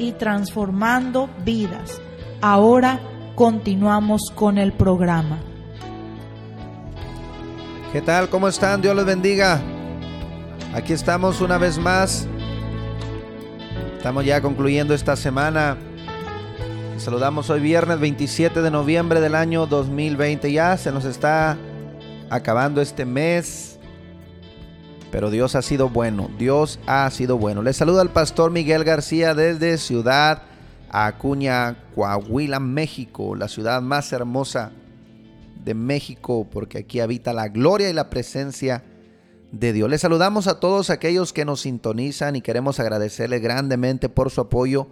y transformando vidas. Ahora continuamos con el programa. ¿Qué tal? ¿Cómo están? Dios los bendiga. Aquí estamos una vez más. Estamos ya concluyendo esta semana. Saludamos hoy viernes 27 de noviembre del año 2020. Ya se nos está acabando este mes. Pero Dios ha sido bueno. Dios ha sido bueno. Les saluda el pastor Miguel García desde Ciudad Acuña, Coahuila, México. La ciudad más hermosa de México. Porque aquí habita la gloria y la presencia de Dios. Les saludamos a todos aquellos que nos sintonizan y queremos agradecerles grandemente por su apoyo,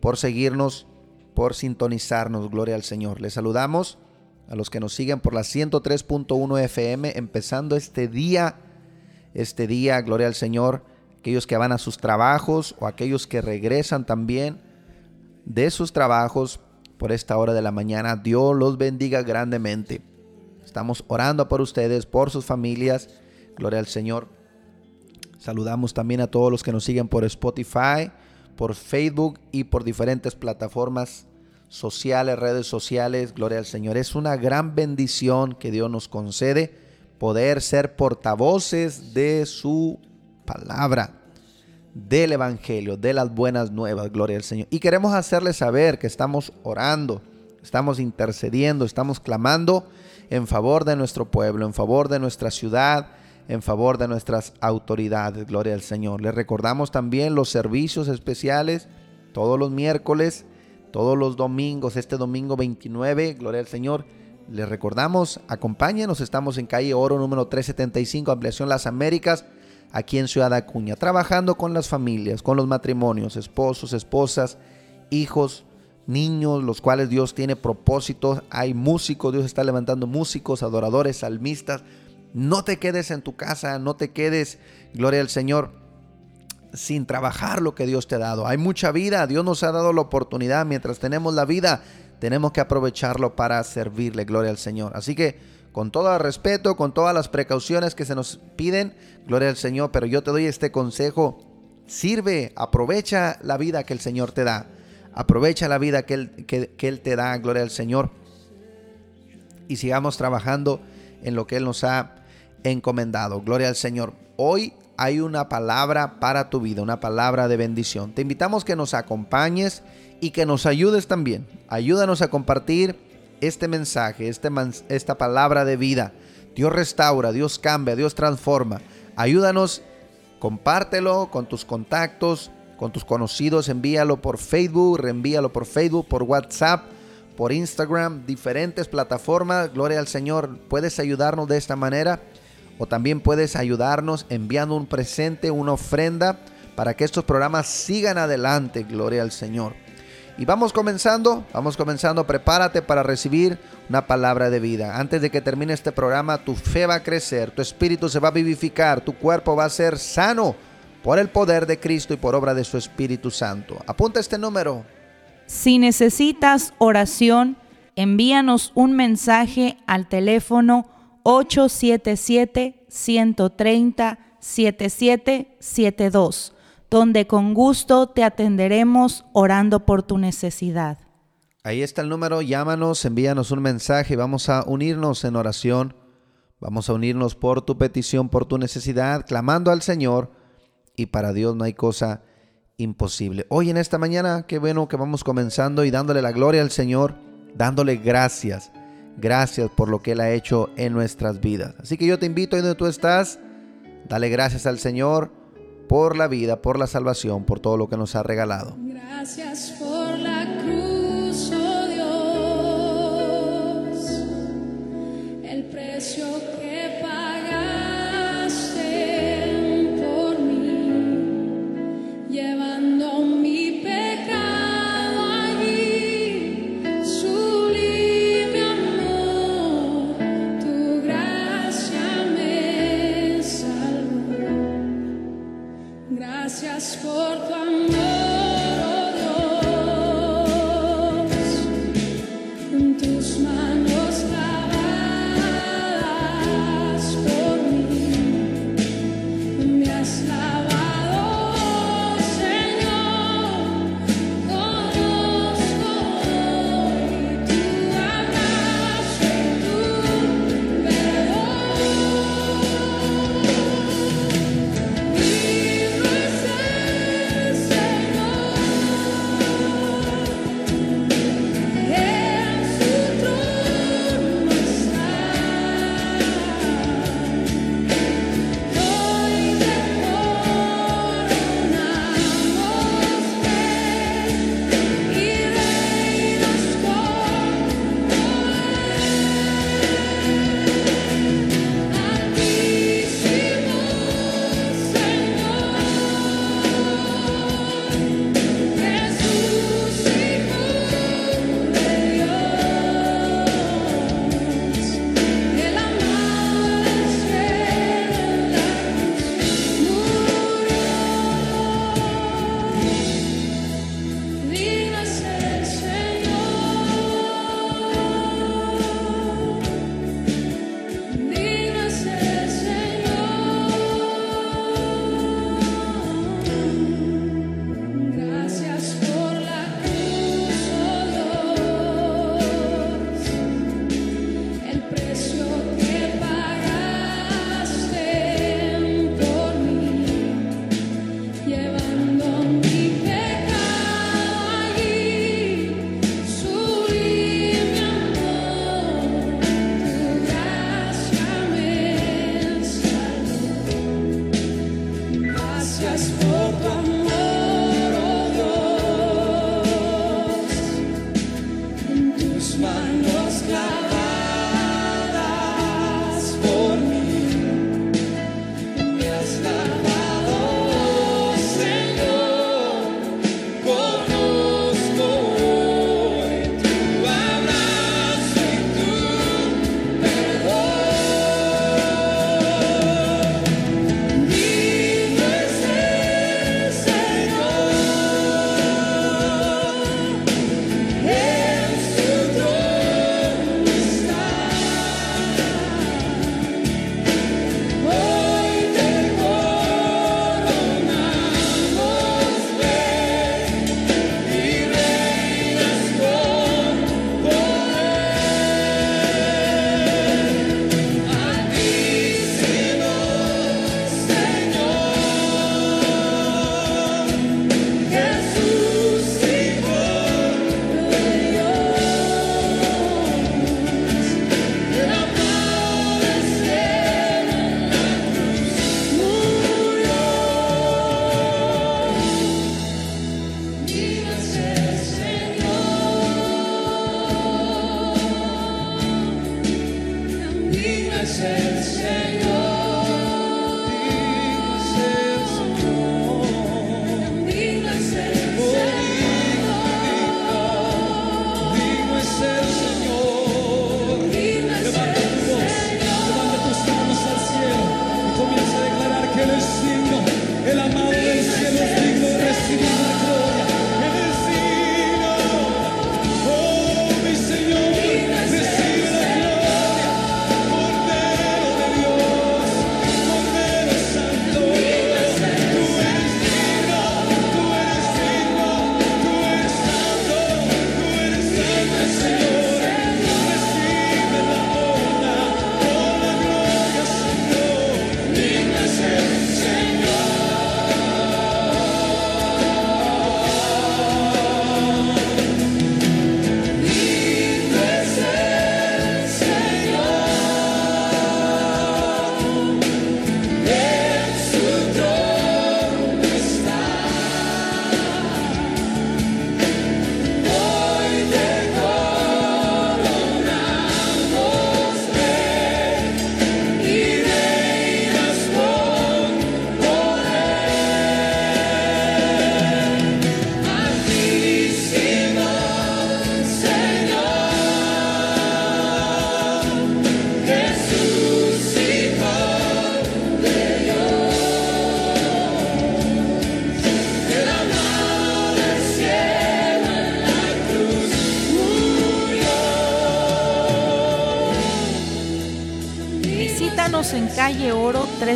por seguirnos, por sintonizarnos. Gloria al Señor. Les saludamos a los que nos siguen por la 103.1 FM, empezando este día, este día, gloria al Señor, aquellos que van a sus trabajos o aquellos que regresan también de sus trabajos por esta hora de la mañana. Dios los bendiga grandemente. Estamos orando por ustedes, por sus familias Gloria al Señor. Saludamos también a todos los que nos siguen por Spotify, por Facebook y por diferentes plataformas sociales, redes sociales. Gloria al Señor. Es una gran bendición que Dios nos concede poder ser portavoces de su palabra, del Evangelio, de las buenas nuevas. Gloria al Señor. Y queremos hacerles saber que estamos orando, estamos intercediendo, estamos clamando en favor de nuestro pueblo, en favor de nuestra ciudad, en favor de nuestras autoridades. Gloria al Señor. Les recordamos también los servicios especiales todos los miércoles, todos los domingos, este domingo 29, gloria al Señor. Les recordamos, acompáñenos, estamos en calle Oro número 375, Ampliación Las Américas, aquí en Ciudad Acuña, trabajando con las familias, con los matrimonios, esposos, esposas, hijos, niños, los cuales Dios tiene propósitos. Hay músicos, Dios está levantando músicos, adoradores, salmistas, no te quedes en tu casa, no te quedes, gloria al Señor, sin trabajar lo que Dios te ha dado. Hay mucha vida, Dios nos ha dado la oportunidad, mientras tenemos la vida, tenemos que aprovecharlo para servirle, gloria al Señor. Así que con todo el respeto, con todas las precauciones que se nos piden, gloria al Señor, pero yo te doy este consejo, sirve, aprovecha la vida que el Señor te da, aprovecha la vida que Él, que él te da, gloria al Señor, y sigamos trabajando en lo que Él nos ha encomendado. Gloria al Señor. Hoy hay una palabra para tu vida, una palabra de bendición. Te invitamos que nos acompañes y que nos ayudes también. Ayúdanos a compartir este mensaje, este esta palabra de vida. Dios restaura, Dios cambia, Dios transforma. Ayúdanos, compártelo con tus contactos, con tus conocidos, envíalo por Facebook, reenvíalo por Facebook, por WhatsApp, por Instagram, diferentes plataformas. Gloria al Señor. Puedes ayudarnos de esta manera o también puedes ayudarnos enviando un presente, una ofrenda para que estos programas sigan adelante. Gloria al Señor. Y vamos comenzando, vamos comenzando, prepárate para recibir una palabra de vida. Antes de que termine este programa, tu fe va a crecer, tu espíritu se va a vivificar, tu cuerpo va a ser sano por el poder de Cristo y por obra de su Espíritu Santo. Apunta este número. Si necesitas oración, envíanos un mensaje al teléfono 877-130-7772, donde con gusto te atenderemos orando por tu necesidad. Ahí está el número, llámanos, envíanos un mensaje, vamos a unirnos en oración, vamos a unirnos por tu petición, por tu necesidad, clamando al Señor y para Dios no hay cosa imposible. Hoy en esta mañana, qué bueno que vamos comenzando y dándole la gloria al Señor, dándole gracias, gracias por lo que Él ha hecho en nuestras vidas. Así que yo te invito ahí donde tú estás, dale gracias al Señor por la vida, por la salvación, por todo lo que nos ha regalado. Gracias por la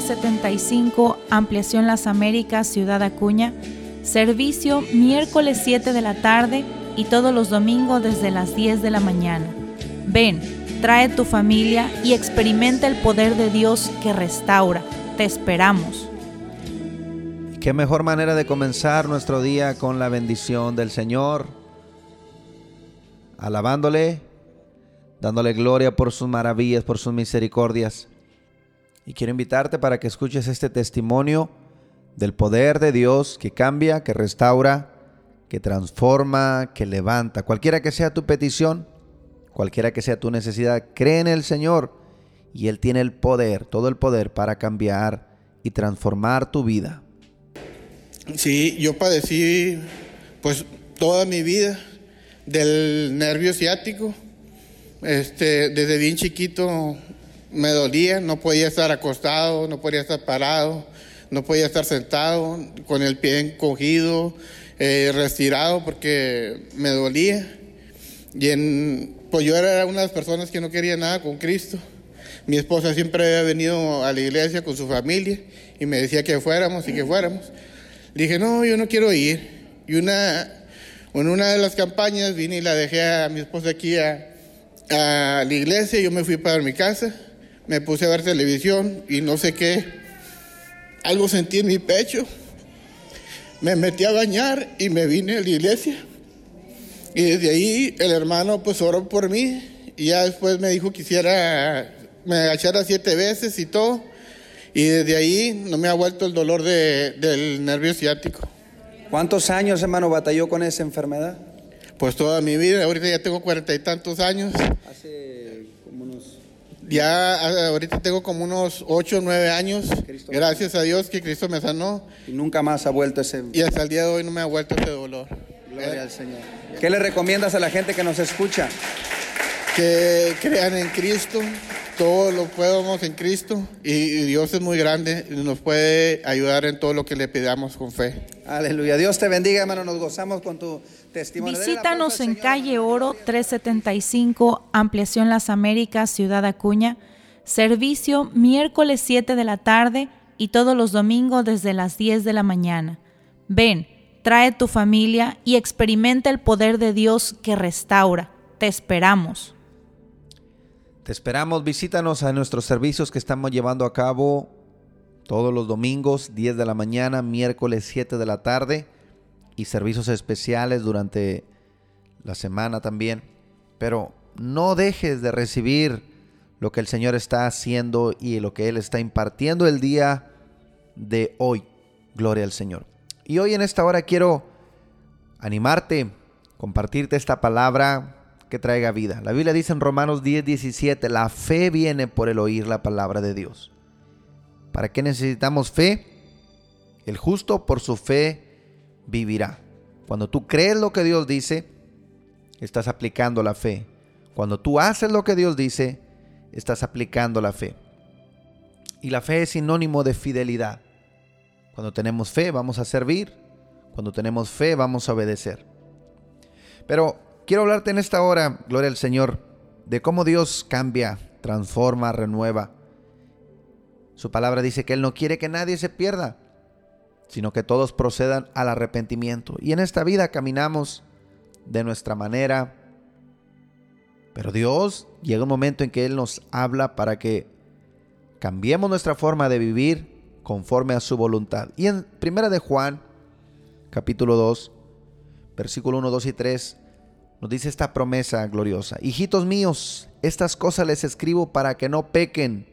375, Ampliación Las Américas, Ciudad Acuña. Servicio miércoles 7 de la tarde y todos los domingos desde las 10 de la mañana. Ven, trae tu familia y experimenta el poder de Dios que restaura. Te esperamos. Qué mejor manera de comenzar nuestro día con la bendición del Señor, alabándole, dándole gloria por sus maravillas, por sus misericordias. Y quiero invitarte para que escuches este testimonio del poder de Dios que cambia, que restaura, que transforma, que levanta. Cualquiera que sea tu petición, cualquiera que sea tu necesidad, cree en el Señor y Él tiene el poder, todo el poder para cambiar y transformar tu vida. Sí, yo padecí pues toda mi vida del nervio ciático. Este, desde bien chiquito me dolía, no podía estar acostado, no podía estar parado, no podía estar sentado con el pie encogido, eh, retirado porque me dolía. Y pues yo era una de las personas que no quería nada con Cristo. Mi esposa siempre había venido a la iglesia con su familia y me decía que fuéramos y que fuéramos. Dije, no, yo no quiero ir. Y una, en una de las campañas vine y la dejé a mi esposa aquí a, a la iglesia. Yo me fui para mi casa, me puse a ver televisión y no sé qué. Algo sentí en mi pecho. Me metí a bañar y me vine a la iglesia. Y desde ahí el hermano pues oró por mí y ya después me dijo que hiciera, me agachara siete veces y todo. Y desde ahí no me ha vuelto el dolor de- del nervio ciático. ¿Cuántos años, hermano, batalló con esa enfermedad? Pues toda mi vida, ahorita ya tengo cuarenta y tantos años. Hace como unos... Ya ah, ahorita tengo como unos ocho o nueve años. Cristo. Gracias a Dios que Cristo me sanó. Y nunca más ha vuelto ese... Y hasta el día de hoy no me ha vuelto ese dolor. Gloria al Señor. ¿Qué le recomiendas a la gente que nos escucha? Que crean en Cristo. Todo lo podemos en Cristo. Y, Dios es muy grande y nos puede ayudar en todo lo que le pidamos con fe. Aleluya. Dios te bendiga, hermano. Nos gozamos con tu Visítanos en calle. Oro 375, Ampliación Las Américas, Ciudad Acuña. Servicio miércoles 7 de la tarde y todos los domingos desde las 10 de la mañana. Ven, trae tu familia y experimenta el poder de Dios que restaura. Te esperamos. Te esperamos, visítanos a nuestros servicios que estamos llevando a cabo todos los domingos, 10 de la mañana, miércoles 7 de la tarde y servicios especiales durante la semana también. Pero no dejes de recibir lo que el Señor está haciendo y lo que Él está impartiendo el día de hoy. Gloria al Señor. Y hoy en esta hora quiero animarte, compartirte esta palabra que traiga vida. La Biblia dice en Romanos 10, 17, la fe viene por el oír la palabra de Dios. ¿Para qué necesitamos fe? El justo por su fe vivirá. Cuando tú crees lo que Dios dice, estás aplicando la fe. Cuando tú haces lo que Dios dice, estás aplicando la fe. Y la fe es sinónimo de fidelidad. Cuando tenemos fe vamos a servir. Cuando tenemos fe vamos a obedecer. Pero quiero hablarte en esta hora, gloria al Señor, de cómo Dios cambia, transforma, renueva. Su palabra dice que Él no quiere que nadie se pierda, sino que todos procedan al arrepentimiento. Y en esta vida caminamos de nuestra manera. Pero Dios llega un momento en que Él nos habla para que cambiemos nuestra forma de vivir conforme a su voluntad. Y en Primera de Juan, capítulo 2, versículo 1, 2 y 3, nos dice esta promesa gloriosa. Hijitos míos, estas cosas les escribo para que no pequen.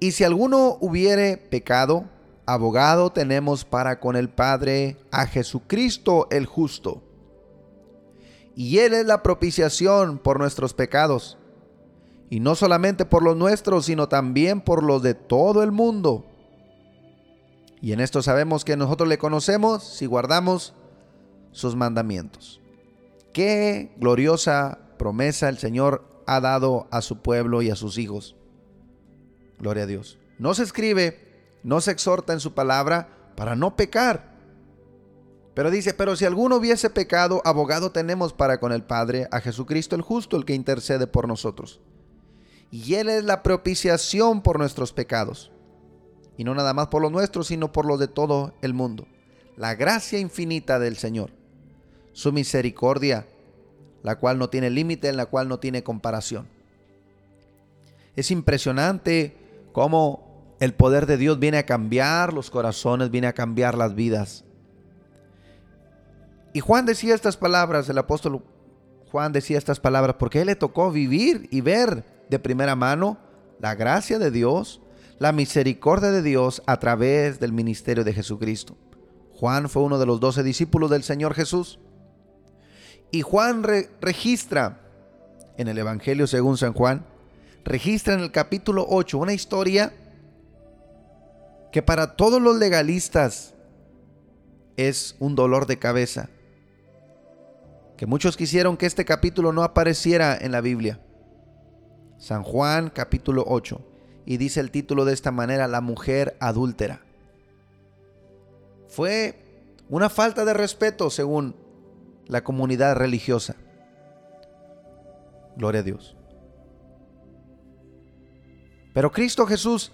Y si alguno hubiere pecado, abogado tenemos para con el Padre a Jesucristo el justo. Y Él es la propiciación por nuestros pecados. Y no solamente por los nuestros, sino también por los de todo el mundo. Y en esto sabemos que nosotros le conocemos si guardamos sus mandamientos. Qué gloriosa promesa el Señor ha dado a su pueblo y a sus hijos. Gloria a Dios. No se escribe, no se exhorta en su palabra para no pecar. Pero dice, pero si alguno hubiese pecado, abogado tenemos para con el Padre, a Jesucristo el justo, el que intercede por nosotros. y Él es la propiciación por nuestros pecados. Y no nada más por los nuestros, sino por los de todo el mundo. La gracia infinita del Señor, su misericordia, la cual no tiene límite, en la cual no tiene comparación. Es impresionante cómo el poder de Dios viene a cambiar los corazones, viene a cambiar las vidas. Y Juan decía estas palabras, el apóstol Juan decía estas palabras porque él le tocó vivir y ver de primera mano la gracia de Dios, la misericordia de Dios a través del ministerio de Jesucristo. Juan fue uno de los doce discípulos del Señor Jesús. Y Juan registra en el Evangelio según San Juan, registra en el capítulo 8 una historia que para todos los legalistas es un dolor de cabeza. Que muchos quisieron que este capítulo no apareciera en la Biblia. San Juan capítulo 8. Y dice el título de esta manera, la mujer adúltera. Fue una falta de respeto según la comunidad religiosa. Gloria a Dios. Pero Cristo Jesús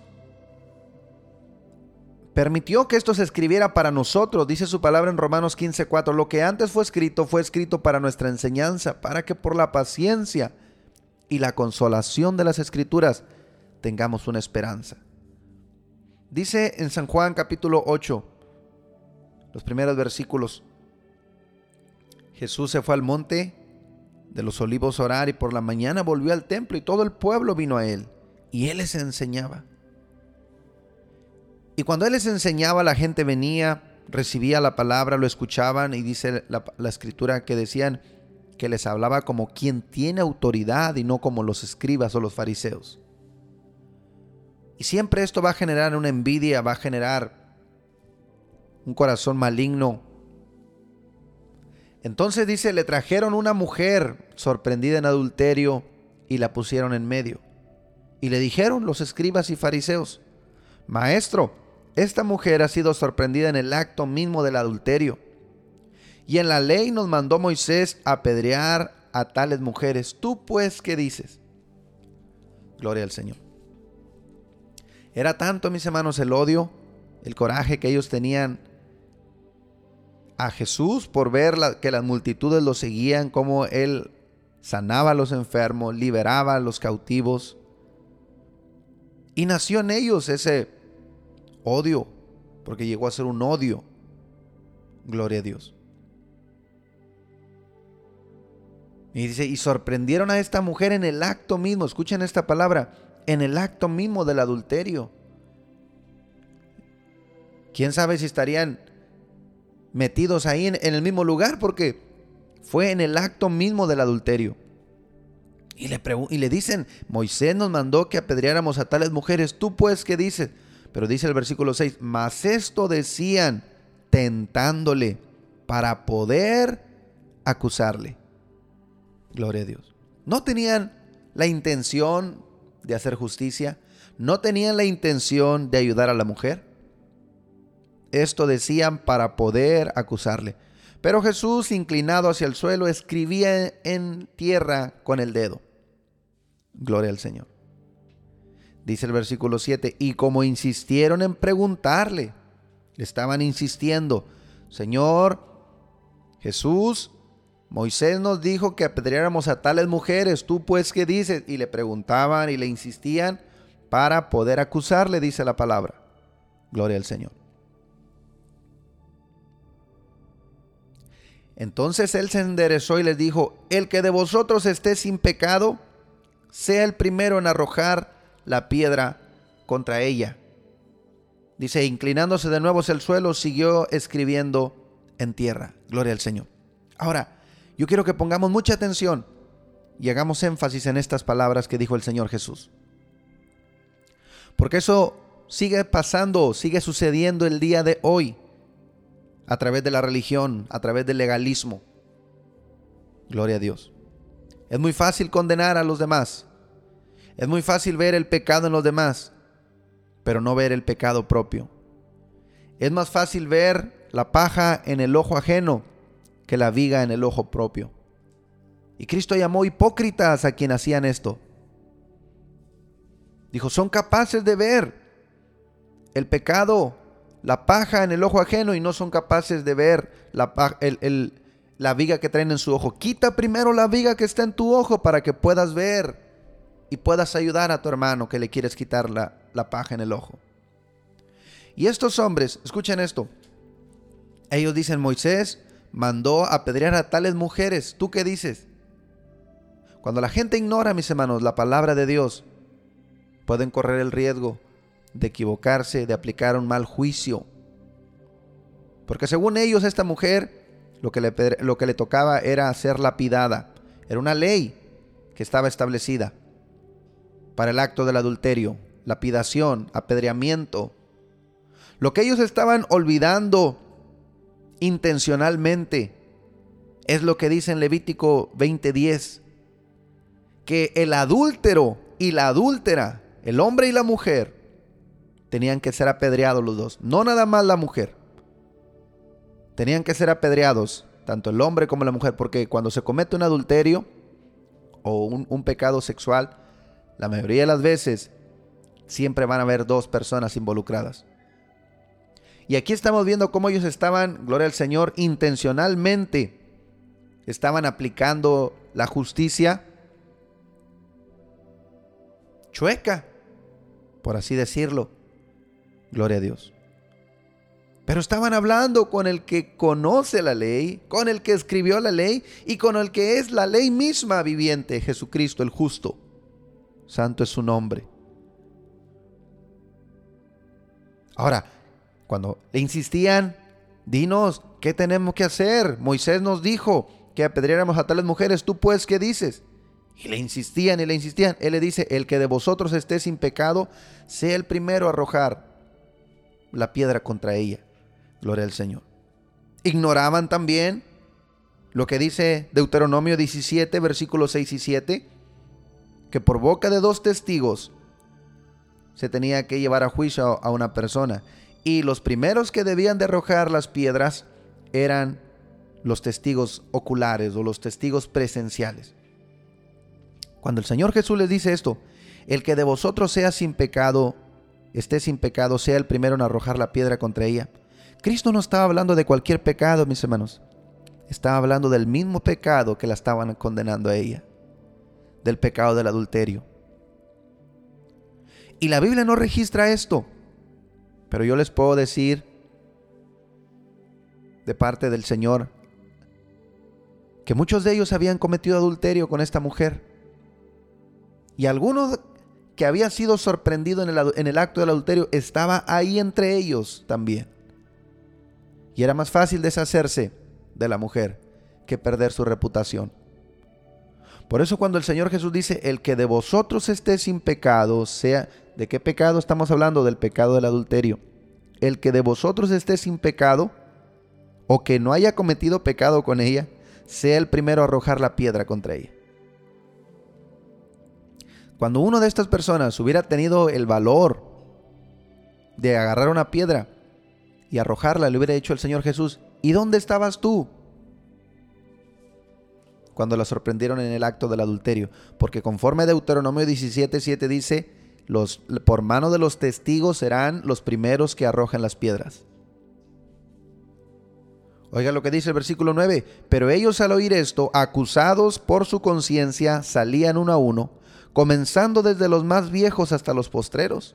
permitió que esto se escribiera para nosotros, dice su palabra en Romanos 15:4, lo que antes fue escrito fue escrito para nuestra enseñanza, para que por la paciencia y la consolación de las escrituras tengamos una esperanza. Dice en San Juan capítulo 8, los primeros versículos, Jesús se fue al monte de los olivos a orar y por la mañana volvió al templo y todo el pueblo vino a él y él les enseñaba. Y cuando él les enseñaba, la gente venía, recibía la palabra, lo escuchaban y dice la, la escritura que decían, que les hablaba como quien tiene autoridad y no como los escribas o los fariseos. Y siempre esto va a generar una envidia, va a generar un corazón maligno. Entonces dice, le trajeron una mujer sorprendida en adulterio y la pusieron en medio. Y le dijeron los escribas y fariseos, Maestro, esta mujer ha sido sorprendida en el acto mismo del adulterio. Y en la ley nos mandó Moisés apedrear a tales mujeres. ¿Tú pues qué dices? Gloria al Señor. Era tanto, mis hermanos, el odio, el coraje que ellos tenían a Jesús por ver que las multitudes lo seguían, como Él sanaba a los enfermos, liberaba a los cautivos. Y nació en ellos ese odio, porque llegó a ser un odio. Gloria a Dios. Y dice, y sorprendieron a esta mujer en el acto mismo, escuchen esta palabra, en el acto mismo del adulterio. ¿Quién sabe si estarían metidos ahí en, el mismo lugar? Porque fue en el acto mismo del adulterio. Y le, y le dicen, Moisés nos mandó que apedreáramos a tales mujeres, tú pues, ¿qué dices? Pero dice el versículo 6, mas esto decían tentándole para poder acusarle. Gloria a Dios. No tenían la intención de hacer justicia. No tenían la intención de ayudar a la mujer. Esto decían para poder acusarle. Pero Jesús, inclinado hacia el suelo, escribía en tierra con el dedo. Gloria al Señor. Dice el versículo 7, y como insistieron en preguntarle, le estaban insistiendo, Señor, Jesús, Moisés nos dijo que apedreáramos a tales mujeres, tú pues qué dices? Y le preguntaban y le insistían para poder acusarle, dice la palabra. Gloria al Señor. Entonces él se enderezó y les dijo, el que de vosotros esté sin pecado, sea el primero en arrojar la piedra contra ella. Dice, inclinándose de nuevo hacia el suelo, siguió escribiendo en tierra. Gloria al Señor. Ahora, yo quiero que pongamos mucha atención y hagamos énfasis en estas palabras que dijo el Señor Jesús. Porque eso sigue pasando, sigue sucediendo el día de hoy a través de la religión, a través del legalismo. Gloria a Dios. Es muy fácil condenar a los demás. Es muy fácil ver el pecado en los demás, pero no ver el pecado propio. Es más fácil ver la paja en el ojo ajeno que la viga en el ojo propio. Y Cristo llamó hipócritas a quien hacían esto. Dijo, son capaces de ver el pecado, la paja en el ojo ajeno y no son capaces de ver la viga que traen en su ojo. Quita primero la viga que está en tu ojo para que puedas ver y puedas ayudar a tu hermano que le quieres quitar la, la paja en el ojo. Y estos hombres, escuchen esto, ellos dicen, Moisés mandó apedrear a tales mujeres. ¿Tú qué dices? Cuando la gente ignora, mis hermanos, la palabra de Dios, pueden correr el riesgo de equivocarse, de aplicar un mal juicio. Porque según ellos, esta mujer lo que le, lo que le tocaba era ser lapidada. Era una ley que estaba establecida para el acto del adulterio, lapidación, apedreamiento. Lo que ellos estaban olvidando intencionalmente es lo que dice en Levítico 20:10, que el adúltero y la adúltera, el hombre y la mujer, tenían que ser apedreados los dos, no nada más la mujer. Tenían que ser apedreados, tanto el hombre como la mujer, porque cuando se comete un adulterio o un, un pecado sexual, la mayoría de las veces siempre van a haber dos personas involucradas. Y aquí estamos viendo cómo ellos estaban, gloria al Señor, intencionalmente estaban aplicando la justicia chueca, por así decirlo. Gloria a Dios. Pero estaban hablando con el que conoce la ley, con el que escribió la ley y con el que es la ley misma viviente, Jesucristo el justo. Santo es su nombre. Ahora, cuando le insistían, dinos, ¿qué tenemos que hacer? Moisés nos dijo que apedreáramos a tales mujeres, ¿tú pues qué dices? Y le insistían y le insistían. Él le dice, el que de vosotros esté sin pecado, sea el primero a arrojar la piedra contra ella. Gloria al Señor. Ignoraban también lo que dice Deuteronomio 17, versículos 6 y 7 que por boca de dos testigos se tenía que llevar a juicio a una persona. Y los primeros que debían de arrojar las piedras eran los testigos oculares o los testigos presenciales. Cuando el Señor Jesús les dice esto, el que de vosotros sea sin pecado, esté sin pecado, sea el primero en arrojar la piedra contra ella. Cristo no estaba hablando de cualquier pecado, mis hermanos. Estaba hablando del mismo pecado que la estaban condenando a ella del pecado del adulterio. Y la Biblia no registra esto, pero yo les puedo decir de parte del Señor que muchos de ellos habían cometido adulterio con esta mujer. Y algunos que había sido sorprendido en el, en el acto del adulterio estaba ahí entre ellos también. Y era más fácil deshacerse de la mujer que perder su reputación. Por eso cuando el Señor Jesús dice, el que de vosotros esté sin pecado, sea, ¿de qué pecado estamos hablando? Del pecado del adulterio. El que de vosotros esté sin pecado, o que no haya cometido pecado con ella, sea el primero a arrojar la piedra contra ella. Cuando uno de estas personas hubiera tenido el valor de agarrar una piedra y arrojarla, le hubiera dicho el Señor Jesús, ¿y dónde estabas tú? Cuando la sorprendieron en el acto del adulterio, porque conforme Deuteronomio 17:7 dice, los, por mano de los testigos serán los primeros que arrojen las piedras. Oiga lo que dice el versículo 9, pero ellos al oír esto, acusados por su conciencia, salían uno a uno, comenzando desde los más viejos hasta los postreros,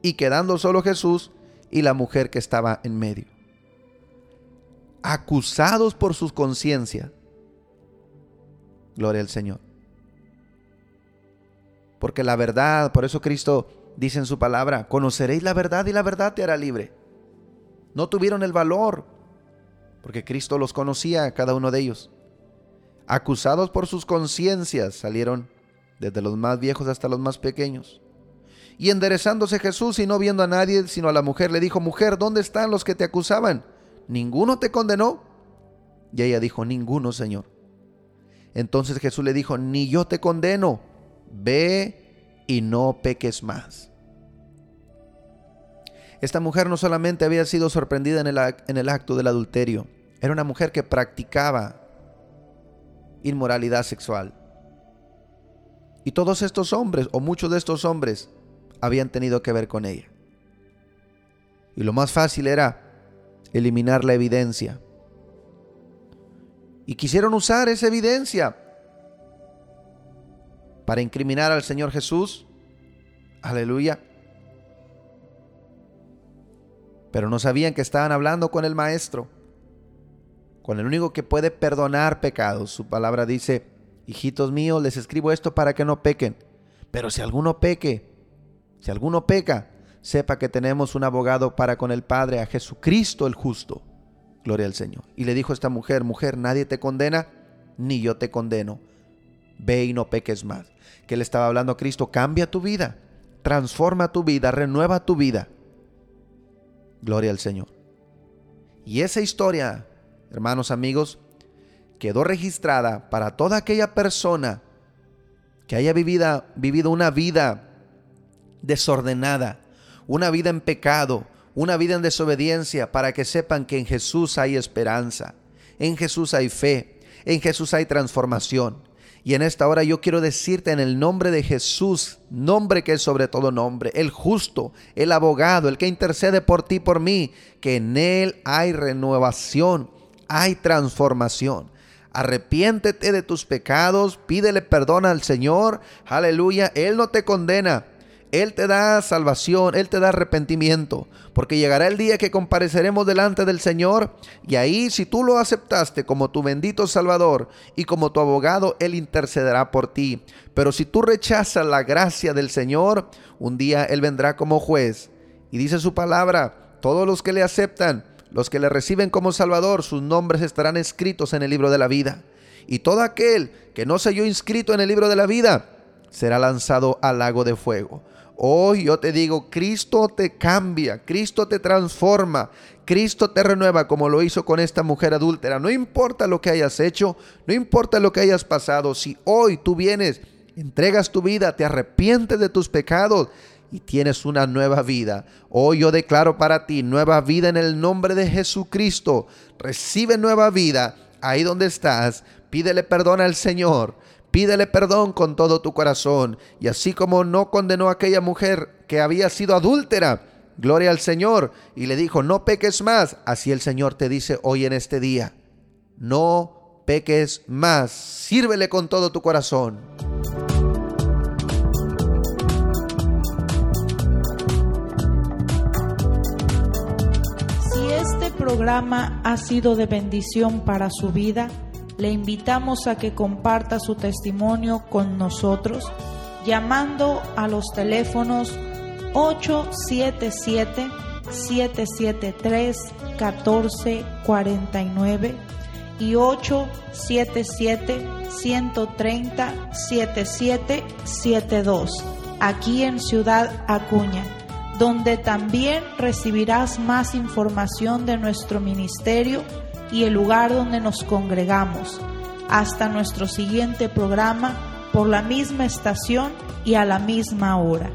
y quedando solo Jesús y la mujer que estaba en medio. Acusados por su conciencia, Gloria al Señor. Porque la verdad, por eso Cristo dice en su palabra, conoceréis la verdad y la verdad te hará libre. No tuvieron el valor, porque Cristo los conocía cada uno de ellos. Acusados por sus conciencias salieron desde los más viejos hasta los más pequeños. Y enderezándose Jesús y no viendo a nadie sino a la mujer, le dijo, mujer, ¿dónde están los que te acusaban? ¿Ninguno te condenó? Y ella dijo, ninguno, Señor. Entonces Jesús le dijo, ni yo te condeno, ve y no peques más. Esta mujer no solamente había sido sorprendida en el, en el acto del adulterio, era una mujer que practicaba inmoralidad sexual. Y todos estos hombres, o muchos de estos hombres, habían tenido que ver con ella. Y lo más fácil era eliminar la evidencia. Y quisieron usar esa evidencia para incriminar al Señor Jesús. Aleluya. Pero no sabían que estaban hablando con el Maestro, con el único que puede perdonar pecados. Su palabra dice, hijitos míos, les escribo esto para que no pequen. Pero si alguno peque, si alguno peca, sepa que tenemos un abogado para con el Padre, a Jesucristo el justo. Gloria al Señor. Y le dijo esta mujer, mujer, nadie te condena, ni yo te condeno. Ve y no peques más. Que le estaba hablando a Cristo, cambia tu vida, transforma tu vida, renueva tu vida. Gloria al Señor. Y esa historia, hermanos amigos, quedó registrada para toda aquella persona que haya vivido, vivido una vida desordenada, una vida en pecado, una vida en desobediencia, para que sepan que en Jesús hay esperanza, en Jesús hay fe, en Jesús hay transformación. Y en esta hora yo quiero decirte en el nombre de Jesús, nombre que es sobre todo nombre, el justo, el abogado, el que intercede por ti, por mí, que en Él hay renovación, hay transformación. Arrepiéntete de tus pecados, pídele perdón al Señor, aleluya, Él no te condena, él te da salvación, Él te da arrepentimiento, porque llegará el día que compareceremos delante del Señor y ahí si tú lo aceptaste como tu bendito Salvador y como tu abogado, Él intercederá por ti. Pero si tú rechazas la gracia del Señor, un día Él vendrá como juez. Y dice su palabra, todos los que le aceptan, los que le reciben como Salvador, sus nombres estarán escritos en el libro de la vida. Y todo aquel que no se halló inscrito en el libro de la vida, será lanzado al lago de fuego. Hoy yo te digo, Cristo te cambia, Cristo te transforma, Cristo te renueva como lo hizo con esta mujer adúltera. No importa lo que hayas hecho, no importa lo que hayas pasado, si hoy tú vienes, entregas tu vida, te arrepientes de tus pecados y tienes una nueva vida. Hoy yo declaro para ti nueva vida en el nombre de Jesucristo. Recibe nueva vida ahí donde estás. Pídele perdón al Señor. Pídele perdón con todo tu corazón. Y así como no condenó a aquella mujer que había sido adúltera, gloria al Señor, y le dijo, no peques más, así el Señor te dice hoy en este día, no peques más, sírvele con todo tu corazón. Si este programa ha sido de bendición para su vida, le invitamos a que comparta su testimonio con nosotros llamando a los teléfonos 877-773-1449 y 877-130-7772 aquí en Ciudad Acuña, donde también recibirás más información de nuestro ministerio y el lugar donde nos congregamos. Hasta nuestro siguiente programa por la misma estación y a la misma hora.